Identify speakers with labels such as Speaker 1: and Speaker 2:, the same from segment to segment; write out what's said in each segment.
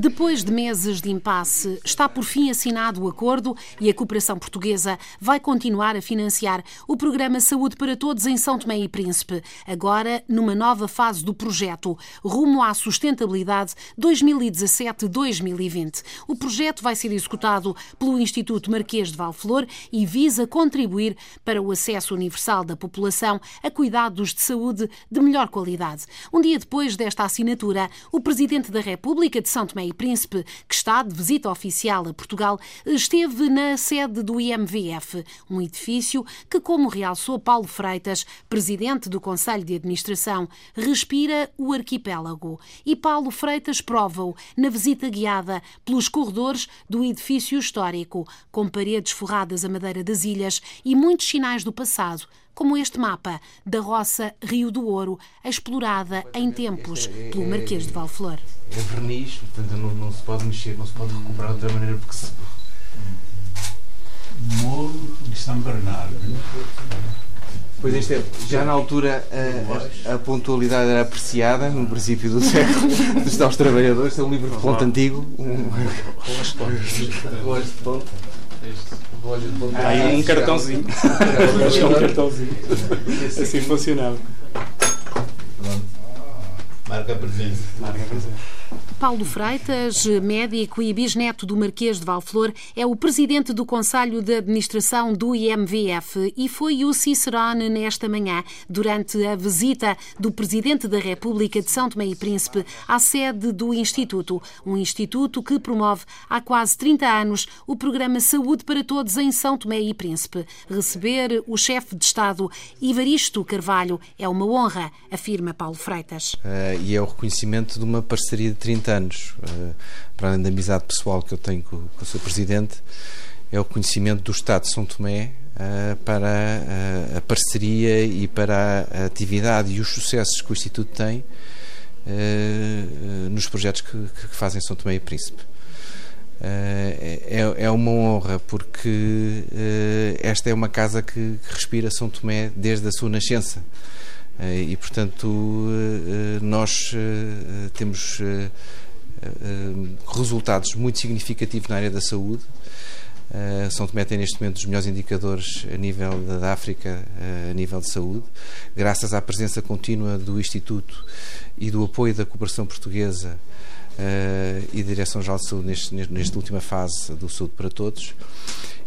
Speaker 1: Depois de meses de impasse, está por fim assinado o acordo e a cooperação portuguesa vai continuar a financiar o programa Saúde para Todos em São Tomé e Príncipe, agora numa nova fase do projeto, rumo à sustentabilidade 2017-2020. O projeto vai ser executado pelo Instituto Marquês de Valflor e visa contribuir para o acesso universal da população a cuidados de saúde de melhor qualidade. Um dia depois desta assinatura, o Presidente da República de São Tomé e Príncipe, que está de visita oficial a Portugal, esteve na sede do IMVF, um edifício que, como realçou Paulo Freitas, Presidente do Conselho de Administração, respira o arquipélago. E Paulo Freitas prova-o na visita guiada pelos corredores do edifício histórico, com paredes forradas a madeira das ilhas e muitos sinais do passado, como este mapa da roça Rio do Ouro, explorada em tempos pelo Marquês de Valflor.
Speaker 2: É verniz, portanto não, não se pode mexer, não se pode recuperar de outra maneira porque se.
Speaker 3: Morro de São Bernardo.
Speaker 2: Pois este é, já na altura a, a, a, pontualidade era apreciada, no princípio do século, dos tais trabalhadores. é um livro de ponto antigo. Um relógio de ponto.
Speaker 4: Aí um cartãozinho. um cartãozinho. Assim funcionava.
Speaker 3: Marca presença.
Speaker 4: Marca a presença.
Speaker 1: Paulo Freitas, médico e bisneto do Marquês de Valflor, é o presidente do Conselho de Administração do IMVF e foi o Cicerone nesta manhã, durante a visita do Presidente da República de São Tomé e Príncipe à sede do Instituto, um instituto que promove há quase 30 anos o programa Saúde para Todos em São Tomé e Príncipe. Receber o chefe de Estado, Ivaristo Carvalho, é uma honra, afirma Paulo Freitas.
Speaker 2: Uh, e é o reconhecimento de uma parceria de 30 anos, uh, para além da amizade pessoal que eu tenho com, o seu presidente, é o conhecimento do Estado de São Tomé uh, para uh, a parceria e para a atividade e os sucessos que o Instituto tem nos projetos que, que, fazem São Tomé e Príncipe. É, é, uma honra porque esta é uma casa que, que respira São Tomé desde a sua nascença. E, portanto, nós temos resultados muito significativos na área da saúde. São Tomé tem neste momento os melhores indicadores a nível da África, a nível de saúde, graças à presença contínua do Instituto e do apoio da cooperação portuguesa e da Direção-Geral de Saúde neste, nesta última fase do Saúde para Todos.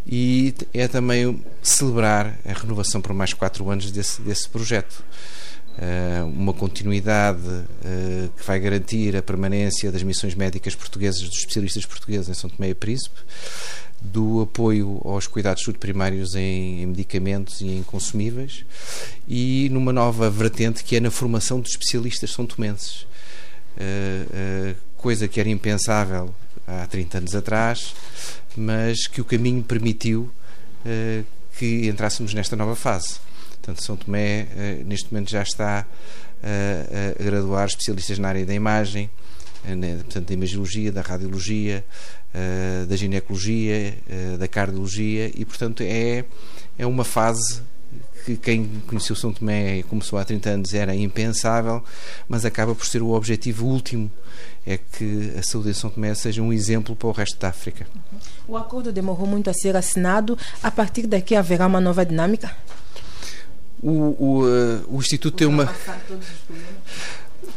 Speaker 2: E é também celebrar a renovação por mais quatro anos desse, desse projeto. Eh, uma continuidade eh, que vai garantir a permanência das missões médicas portuguesas, dos especialistas portugueses em São Tomé e Príncipe, do apoio aos cuidados de saúde primários em, medicamentos e em consumíveis e numa nova vertente que é na formação de especialistas são tomenses. Eh, coisa que era impensável há 30 anos atrás, mas que o caminho permitiu que entrássemos nesta nova fase. Portanto, São Tomé, eh, neste momento, já está eh, a graduar especialistas na área da imagem, eh, né, portanto, da imagiologia, da radiologia, da ginecologia, da cardiologia, e, portanto, é, é uma fase que quem conheceu São Tomé e começou há 30 anos era impensável, mas acaba por ser o objetivo último, é que a saúde em São Tomé seja um exemplo para o resto da África.
Speaker 5: O acordo demorou muito a ser assinado, a partir daqui haverá uma nova dinâmica?
Speaker 2: O, o, uh, o Instituto tem uma.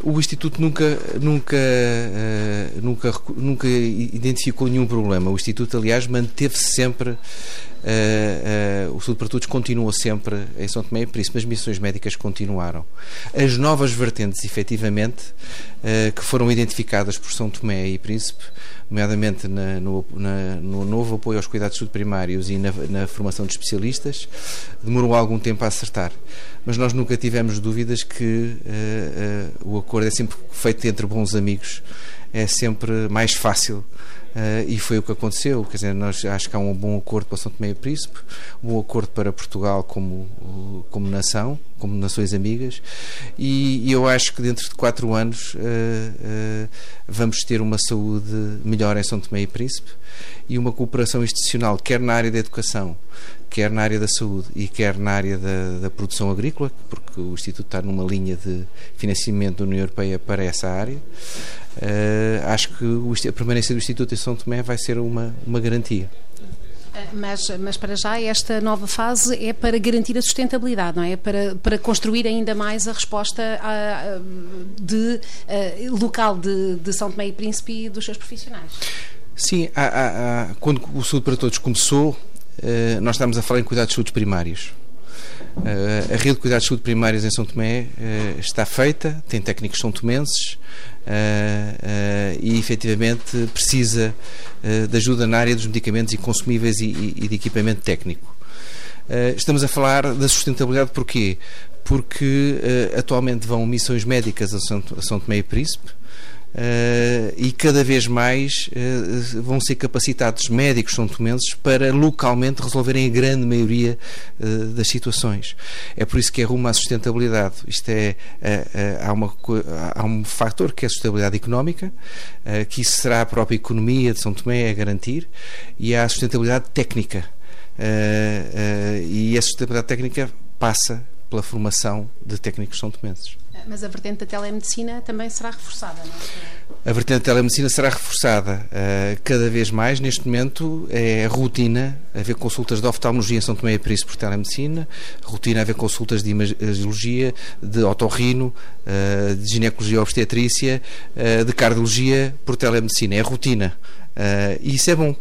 Speaker 2: O Instituto nunca, nunca, uh, nunca, nunca identificou nenhum problema. O Instituto, aliás, manteve-se sempre. Uh, uh, o Saúde para Todos continuou sempre em São Tomé e Príncipe, as missões médicas continuaram. As novas vertentes, efetivamente, que foram identificadas por São Tomé e Príncipe, nomeadamente na, no, na, no, novo apoio aos cuidados de saúde primários e na, na, formação de especialistas, demorou algum tempo a acertar. Mas nós nunca tivemos dúvidas que o acordo é sempre feito entre bons amigos, é sempre mais fácil e foi o que aconteceu. Quer dizer, nós acho que há um bom acordo para São Tomé e Príncipe, um bom acordo para Portugal como, como nação, como nações amigas, e, e eu acho que dentro de quatro anos uh, uh, vamos ter uma saúde melhor em São Tomé e Príncipe e uma cooperação institucional, quer na área da educação, quer na área da saúde e quer na área da, da produção agrícola, porque o Instituto está numa linha de financiamento da União Europeia para essa área. Uh, acho que o, a permanência do Instituto em São Tomé vai ser uma, uma garantia.
Speaker 1: Eh, mas, mas para já esta nova fase é para garantir a sustentabilidade, não é? Para, para construir ainda mais a resposta a, a, de, a, local de, de São Tomé e Príncipe e dos seus profissionais.
Speaker 2: Sim, há, há, quando o Saúde para Todos começou, eh, nós estamos a falar em cuidados de saúde primários. Uh, a rede de cuidados de saúde primários em São Tomé uh, está feita, tem técnicos são tomenses uh, e efetivamente precisa de ajuda na área dos medicamentos e consumíveis e, e de equipamento técnico. estamos a falar da sustentabilidade porquê? Porque atualmente vão missões médicas a São, a São Tomé e Príncipe, Uh, e cada vez mais uh, vão ser capacitados médicos são tomenses para localmente resolverem a grande maioria uh, das situações. É por isso que é rumo à sustentabilidade. Isto é, há, uma, há um fator que é a sustentabilidade económica, que isso será a própria economia de São Tomé a garantir, e há a sustentabilidade técnica. e a sustentabilidade técnica passa pela formação de técnicos são tomenses.
Speaker 1: Mas a vertente da telemedicina também será reforçada, não é?
Speaker 2: A vertente da telemedicina será reforçada uh, cada vez mais. Neste momento é rotina haver consultas de oftalmologia em São Tomé e Príncipe por telemedicina, rotina haver consultas de imagiologia, de otorrino, uh, de ginecologia obstetrícia, uh, de cardiologia por telemedicina. É rotina. e isso é bom.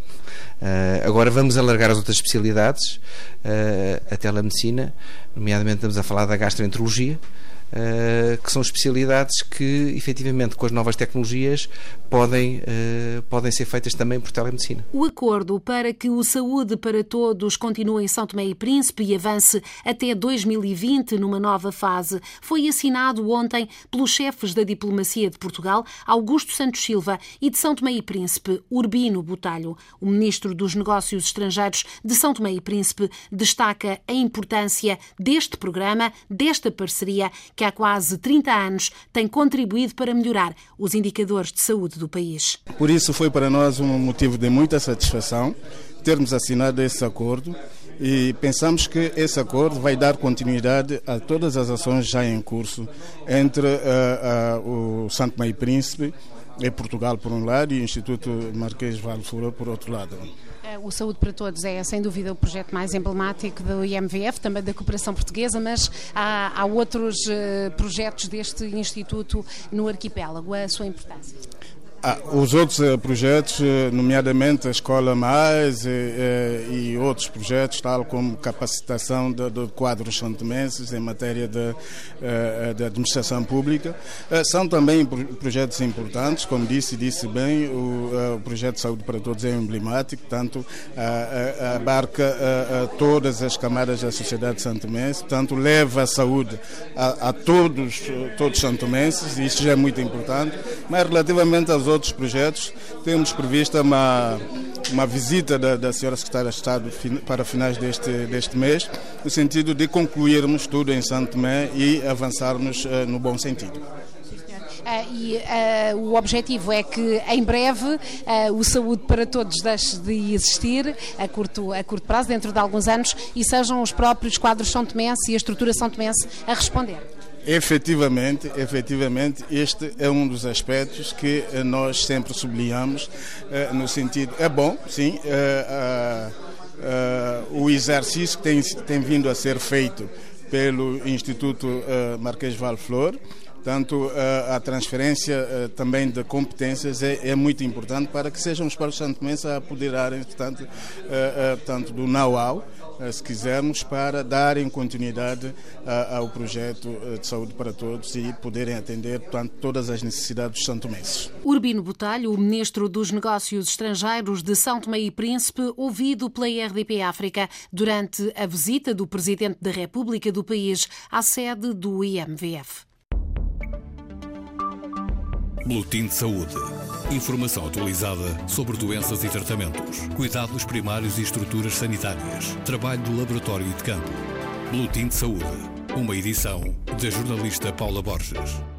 Speaker 2: Agora vamos alargar as outras especialidades, a telemedicina, nomeadamente estamos a falar da gastroenterologia, uh, que são especialidades que, efetivamente, com as novas tecnologias, podem, uh, podem ser feitas também por telemedicina.
Speaker 1: O acordo para que o Saúde para Todos continue em São Tomé e Príncipe e avance até 2020 numa nova fase foi assinado ontem pelos chefes da diplomacia de Portugal, Augusto Santos Silva, e de São Tomé e Príncipe, Urbino Botalho. O ministro dos Negócios Estrangeiros de São Tomé e Príncipe destaca a importância deste programa, desta parceria que há quase 30 anos tem contribuído para melhorar os indicadores de saúde do país.
Speaker 6: Por isso foi para nós um motivo de muita satisfação termos assinado esse acordo e pensamos que esse acordo vai dar continuidade a todas as ações já em curso entre uh, uh, o Santo Meio Príncipe e Portugal por um lado e o Instituto Marquês Valfura por outro lado.
Speaker 1: O Saúde para Todos é, sem dúvida, o projeto mais emblemático do IMVF, também da cooperação portuguesa, mas há, há outros uh, projetos deste Instituto no arquipélago. A sua importância?
Speaker 6: Ah, os outros uh, projetos, uh, nomeadamente a Escola Mais uh, e outros projetos, tal como capacitação de, de quadros santomenses em matéria de, de administração pública, são também projetos importantes. Como disse, disse bem, o, o projeto de Saúde para Todos é emblemático, tanto abarca todas as camadas da sociedade santomense, portanto leva a saúde a, a todos, todos santomenses, e isso já é muito importante, mas relativamente aos outros outros projetos. Temos prevista uma, uma visita da, da senhora Secretária de Estado para finais deste, deste mês, no sentido de concluirmos tudo em Santo Tomé e avançarmos uh, no bom sentido.
Speaker 1: Uh, e uh, o objetivo é que em breve o Saúde para Todos deixe de existir a curto, a curto prazo, dentro de alguns anos, e sejam os próprios quadros São Tomense e a estrutura São Tomense a responder.
Speaker 6: Efetivamente, efetivamente, este é um dos aspectos que eh, nós sempre sublinhamos eh, no sentido é bom, sim, eh, o exercício que tem, tem vindo a ser feito pelo Instituto Marquês Valflor, Portanto, a, transferência também de competências é, é, muito importante para que sejam os próprios santomenses a apoderarem, portanto, tanto do know-how eh, se quisermos, para darem continuidade ao projeto eh, de saúde para todos e poderem atender portanto, todas as necessidades dos santomenses.
Speaker 1: Urbino Botalho, o Ministro dos Negócios Estrangeiros de São Tomé e Príncipe, ouvido pela RDP África durante a visita do Presidente da República do país à sede do IMVF.
Speaker 7: Boletim de Saúde. Informação atualizada sobre doenças e tratamentos, cuidados primários e estruturas sanitárias, trabalho de laboratório e de campo. Boletim de Saúde, uma edição da jornalista Paula Borges.